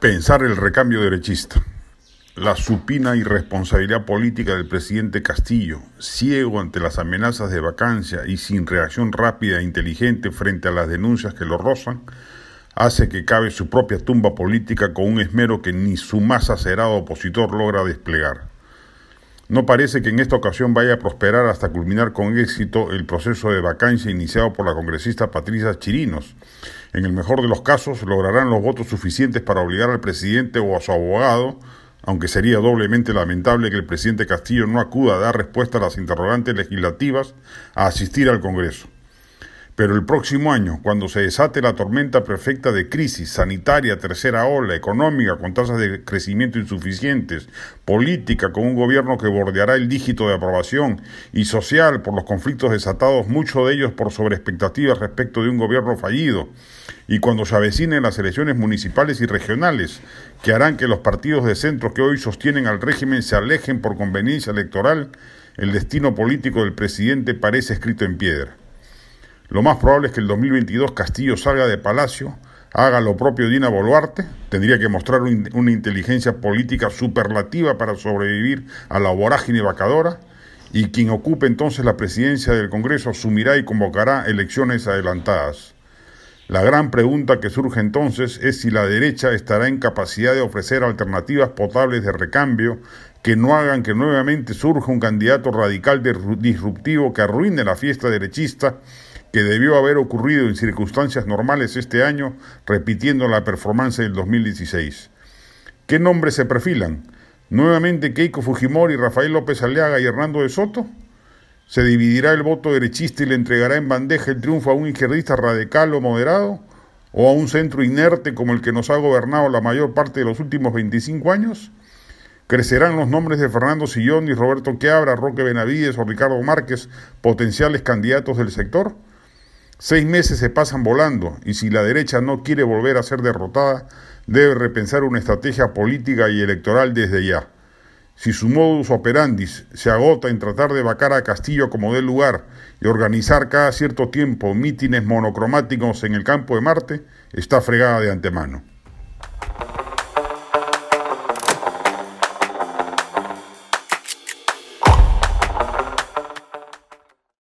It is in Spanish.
Pensar el recambio derechista. La supina irresponsabilidad política del presidente Castillo, ciego ante las amenazas de vacancia y sin reacción rápida e inteligente frente a las denuncias que lo rozan, hace que cabe su propia tumba política con un esmero que ni su más acerado opositor logra desplegar. No parece que en esta ocasión vaya a prosperar hasta culminar con éxito el proceso de vacancia iniciado por la congresista Patricia Chirinos. En el mejor de los casos, lograrán los votos suficientes para obligar al presidente o a su abogado, aunque sería doblemente lamentable que el presidente Castillo no acuda a dar respuesta a las interrogantes legislativas, a asistir al Congreso. Pero el próximo año, cuando se desate la tormenta perfecta de crisis sanitaria, tercera ola, económica, con tasas de crecimiento insuficientes, política, con un gobierno que bordeará el dígito de aprobación, y social, por los conflictos desatados, muchos de ellos por sobreexpectativas respecto de un gobierno fallido, y cuando se avecinen las elecciones municipales y regionales, que harán que los partidos de centro que hoy sostienen al régimen se alejen por conveniencia electoral, el destino político del presidente parece escrito en piedra. Lo más probable es que el 2022 Castillo salga de Palacio, haga lo propio Dina Boluarte, tendría que mostrar una inteligencia política superlativa para sobrevivir a la vorágine vacadora, y quien ocupe entonces la presidencia del Congreso asumirá y convocará elecciones adelantadas. La gran pregunta que surge entonces es si la derecha estará en capacidad de ofrecer alternativas potables de recambio que no hagan que nuevamente surja un candidato radical disruptivo que arruine la fiesta derechista que debió haber ocurrido en circunstancias normales este año, repitiendo la performance del 2016. ¿Qué nombres se perfilan? ¿Nuevamente Keiko Fujimori, Rafael López Aliaga y Hernando de Soto? ¿Se dividirá el voto derechista y le entregará en bandeja el triunfo a un izquierdista radical o moderado? ¿O a un centro inerte como el que nos ha gobernado la mayor parte de los últimos 25 años? ¿Crecerán los nombres de Fernando Sillón y Roberto Quiabra, Roque Benavides o Ricardo Márquez, potenciales candidatos del sector? Seis meses se pasan volando y si la derecha no quiere volver a ser derrotada, debe repensar una estrategia política y electoral desde ya. Si su modus operandi se agota en tratar de vacar a Castillo como dé lugar y organizar cada cierto tiempo mítines monocromáticos en el campo de Marte, está fregada de antemano.